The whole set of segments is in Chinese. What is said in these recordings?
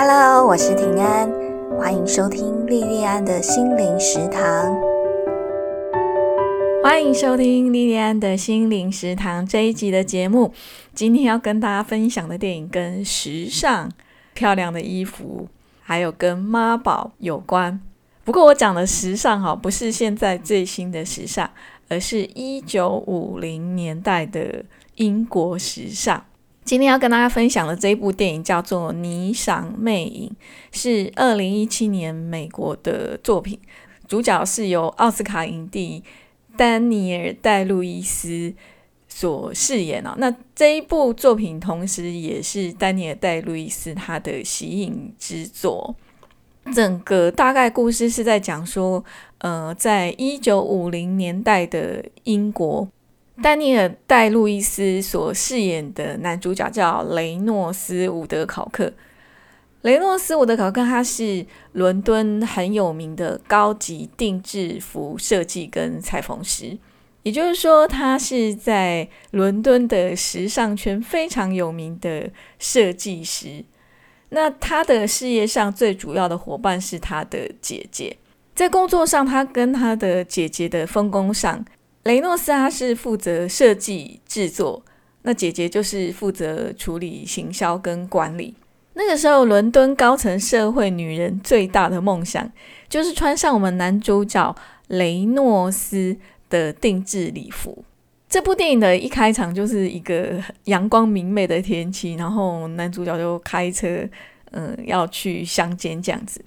Hello，我是平安，欢迎收听莉莉安的心灵食堂。欢迎收听莉莉安的心灵食堂这一集的节目。今天要跟大家分享的电影跟时尚、漂亮的衣服，还有跟妈宝有关。不过我讲的时尚哈，不是现在最新的时尚，而是一九五零年代的英国时尚。今天要跟大家分享的这一部电影叫做《霓裳魅影》，是二零一七年美国的作品，主角是由奥斯卡影帝丹尼尔·戴路易斯所饰演哦。那这一部作品同时也是丹尼尔·戴路易斯他的喜影之作。整个大概故事是在讲说，呃，在一九五零年代的英国。丹尼尔·戴路易斯所饰演的男主角叫雷诺斯·伍德考克。雷诺斯·伍德考克他是伦敦很有名的高级定制服设计跟裁缝师，也就是说，他是在伦敦的时尚圈非常有名的设计师。那他的事业上最主要的伙伴是他的姐姐，在工作上，他跟他的姐姐的分工上。雷诺斯他是负责设计制作，那姐姐就是负责处理行销跟管理。那个时候，伦敦高层社会女人最大的梦想就是穿上我们男主角雷诺斯的定制礼服。这部电影的一开场就是一个阳光明媚的天气，然后男主角就开车，嗯，要去乡间这样子。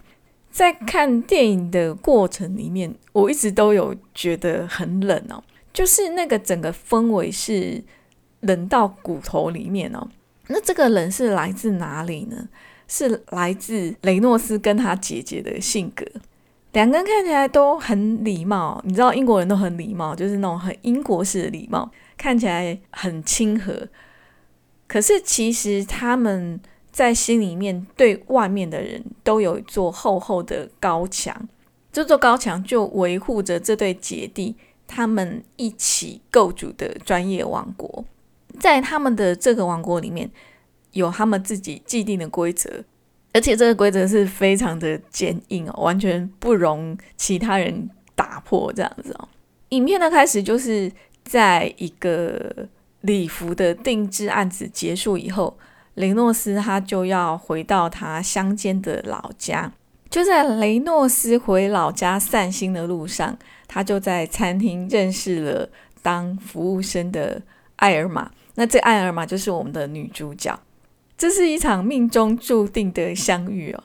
在看电影的过程里面，我一直都有觉得很冷哦。就是那个整个氛围是冷到骨头里面哦。那这个冷是来自哪里呢？是来自雷诺斯跟他姐姐的性格。两个人看起来都很礼貌，你知道英国人都很礼貌，就是那种很英国式的礼貌，看起来很亲和。可是其实他们在心里面对外面的人都有一座厚厚的高墙，这座高墙就维护着这对姐弟。他们一起构筑的专业王国，在他们的这个王国里面，有他们自己既定的规则，而且这个规则是非常的坚硬哦，完全不容其他人打破这样子哦。影片的开始就是在一个礼服的定制案子结束以后，雷诺斯他就要回到他乡间的老家，就在雷诺斯回老家散心的路上。他就在餐厅认识了当服务生的艾尔玛，那这艾尔玛就是我们的女主角。这是一场命中注定的相遇哦，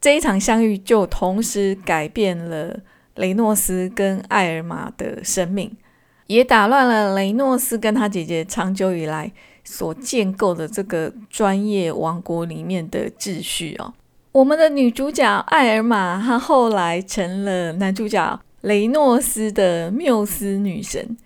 这一场相遇就同时改变了雷诺斯跟艾尔玛的生命，也打乱了雷诺斯跟他姐姐长久以来所建构的这个专业王国里面的秩序哦。我们的女主角艾尔玛，她后来成了男主角。雷诺斯的缪斯女神，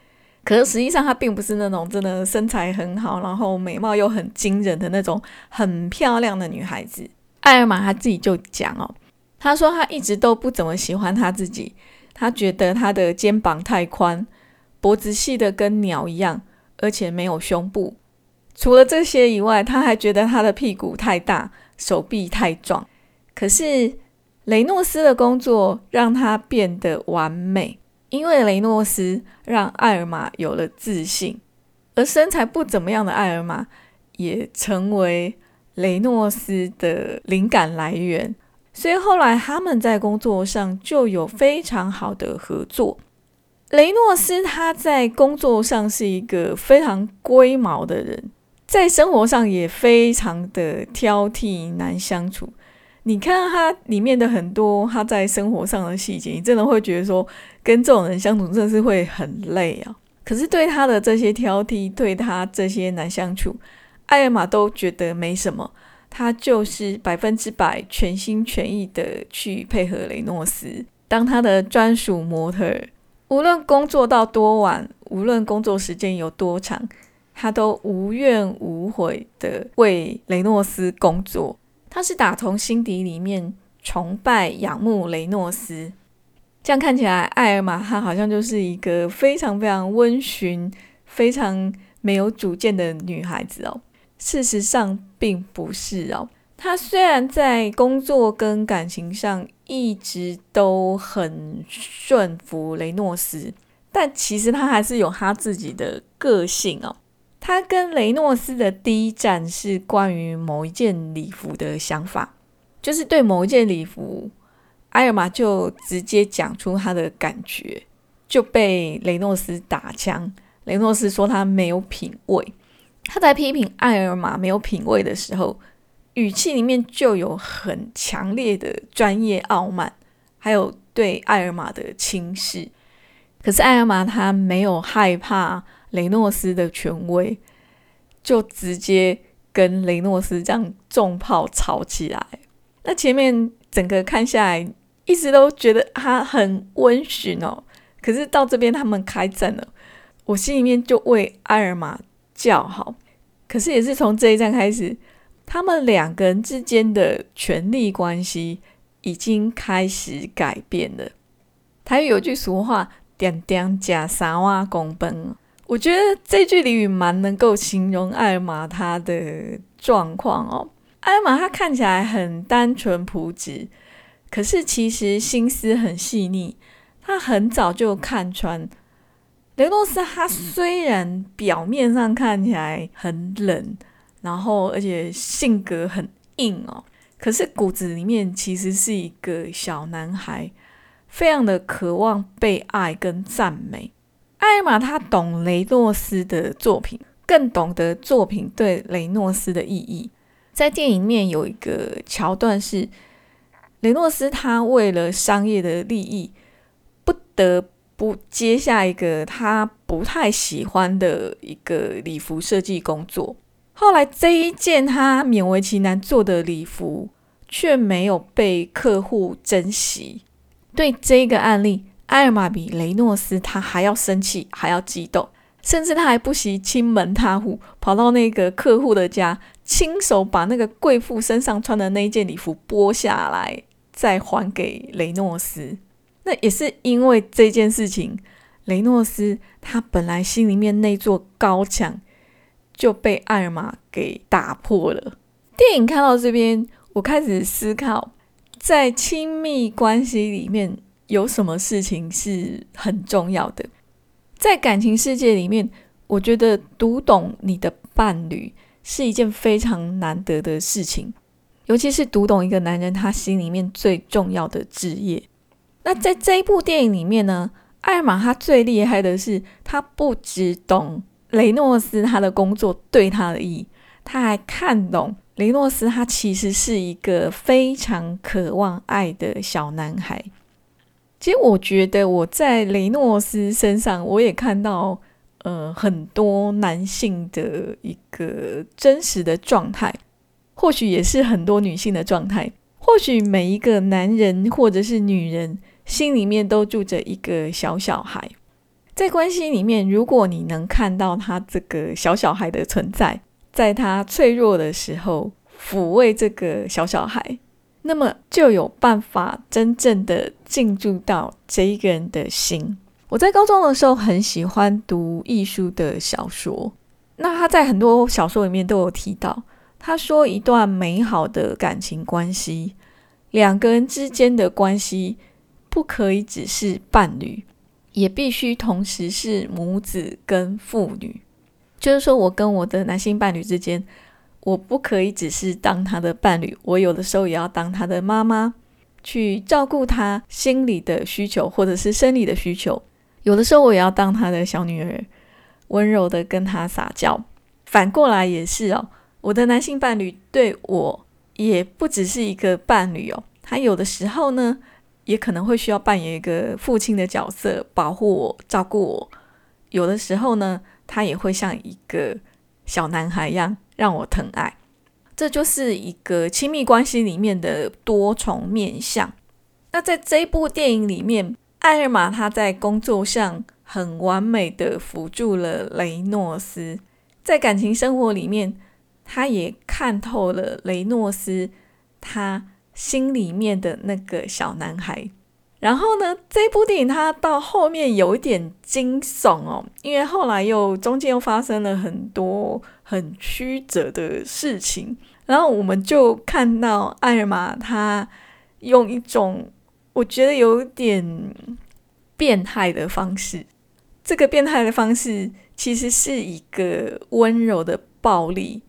可是实际上她并不是那种真的身材很好，然后美貌又很惊人的那种很漂亮的女孩子。艾尔玛她自己就讲哦，她说她一直都不怎么喜欢她自己，她觉得她的肩膀太宽，脖子细的跟鸟一样，而且没有胸部。除了这些以外，她还觉得她的屁股太大，手臂太壮。可是。雷诺斯的工作让他变得完美，因为雷诺斯让艾尔玛有了自信，而身材不怎么样的艾尔玛也成为雷诺斯的灵感来源。所以后来他们在工作上就有非常好的合作。雷诺斯他在工作上是一个非常龟毛的人，在生活上也非常的挑剔，难相处。你看他里面的很多他在生活上的细节，你真的会觉得说跟这种人相处真的是会很累啊。可是对他的这些挑剔，对他这些难相处，艾尔玛都觉得没什么。他就是百分之百全心全意的去配合雷诺斯，当他的专属模特。无论工作到多晚，无论工作时间有多长，他都无怨无悔的为雷诺斯工作。他是打从心底里面崇拜、仰慕雷诺斯，这样看起来，艾尔玛她好像就是一个非常非常温驯、非常没有主见的女孩子哦。事实上并不是哦，她虽然在工作跟感情上一直都很顺服雷诺斯，但其实她还是有她自己的个性哦。他跟雷诺斯的第一站是关于某一件礼服的想法，就是对某一件礼服，埃尔玛就直接讲出他的感觉，就被雷诺斯打枪。雷诺斯说他没有品味。他在批评艾尔玛没有品味的时候，语气里面就有很强烈的专业傲慢，还有对艾尔玛的轻视。可是艾尔玛他没有害怕雷诺斯的权威，就直接跟雷诺斯这样重炮吵起来。那前面整个看下来，一直都觉得他很温驯哦。可是到这边他们开战了，我心里面就为艾尔玛叫好。可是也是从这一战开始，他们两个人之间的权力关系已经开始改变了。台语有句俗话。点点加三瓦公奔，我觉得这句俚语蛮能够形容艾玛他的状况哦。艾玛他看起来很单纯朴质，可是其实心思很细腻。他很早就看穿雷诺斯，他虽然表面上看起来很冷，然后而且性格很硬哦，可是骨子里面其实是一个小男孩。非常的渴望被爱跟赞美。艾玛他懂雷诺斯的作品，更懂得作品对雷诺斯的意义。在电影面有一个桥段是，雷诺斯他为了商业的利益，不得不接下一个他不太喜欢的一个礼服设计工作。后来这一件他勉为其难做的礼服，却没有被客户珍惜。对这个案例，埃尔玛比雷诺斯他还要生气，还要激动，甚至他还不惜亲门踏户，跑到那个客户的家，亲手把那个贵妇身上穿的那一件礼服剥下来，再还给雷诺斯。那也是因为这件事情，雷诺斯他本来心里面那座高墙就被艾尔玛给打破了。电影看到这边，我开始思考。在亲密关系里面，有什么事情是很重要的？在感情世界里面，我觉得读懂你的伴侣是一件非常难得的事情，尤其是读懂一个男人他心里面最重要的职业。那在这一部电影里面呢，艾玛他最厉害的是，他不只懂雷诺斯他的工作对他的意义，他还看懂。雷诺斯他其实是一个非常渴望爱的小男孩。其实我觉得我在雷诺斯身上，我也看到呃很多男性的一个真实的状态，或许也是很多女性的状态。或许每一个男人或者是女人心里面都住着一个小小孩，在关系里面，如果你能看到他这个小小孩的存在。在他脆弱的时候抚慰这个小小孩，那么就有办法真正的进入到这一个人的心。我在高中的时候很喜欢读艺术的小说，那他在很多小说里面都有提到，他说一段美好的感情关系，两个人之间的关系不可以只是伴侣，也必须同时是母子跟父女。就是说，我跟我的男性伴侣之间，我不可以只是当他的伴侣，我有的时候也要当他的妈妈，去照顾他心理的需求或者是生理的需求。有的时候我也要当他的小女儿，温柔的跟他撒娇。反过来也是哦，我的男性伴侣对我也不只是一个伴侣哦，他有的时候呢，也可能会需要扮演一个父亲的角色，保护我、照顾我。有的时候呢。他也会像一个小男孩一样让我疼爱，这就是一个亲密关系里面的多重面相。那在这一部电影里面，艾尔玛他在工作上很完美的辅助了雷诺斯，在感情生活里面，他也看透了雷诺斯他心里面的那个小男孩。然后呢，这部电影它到后面有一点惊悚哦，因为后来又中间又发生了很多很曲折的事情。然后我们就看到艾尔玛她用一种我觉得有点变态的方式，这个变态的方式其实是一个温柔的暴力，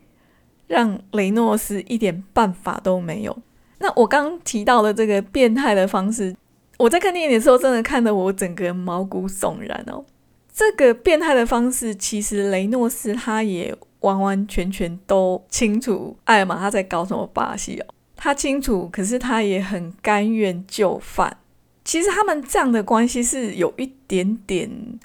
让雷诺斯一点办法都没有。那我刚提到的这个变态的方式，我在看电影的时候真的看得我整个毛骨悚然哦。这个变态的方式，其实雷诺斯他也完完全全都清楚艾玛他在搞什么把戏哦。他清楚，可是他也很甘愿就范。其实他们这样的关系是有一点点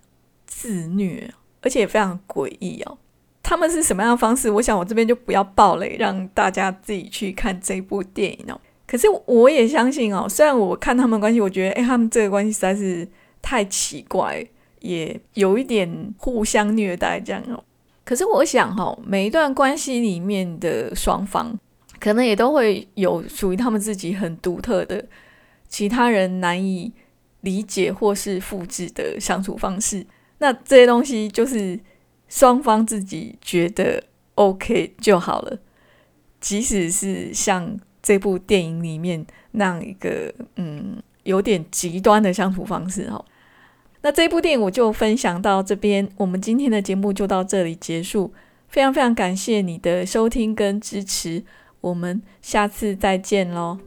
自虐，而且也非常诡异哦。他们是什么样的方式？我想我这边就不要暴雷，让大家自己去看这部电影哦。可是我也相信哦，虽然我看他们关系，我觉得哎，他们这个关系实在是太奇怪。也有一点互相虐待这样哦，可是我想哈，每一段关系里面的双方，可能也都会有属于他们自己很独特的、其他人难以理解或是复制的相处方式。那这些东西就是双方自己觉得 OK 就好了，即使是像这部电影里面那样一个嗯有点极端的相处方式哈。那这部电影我就分享到这边，我们今天的节目就到这里结束。非常非常感谢你的收听跟支持，我们下次再见喽。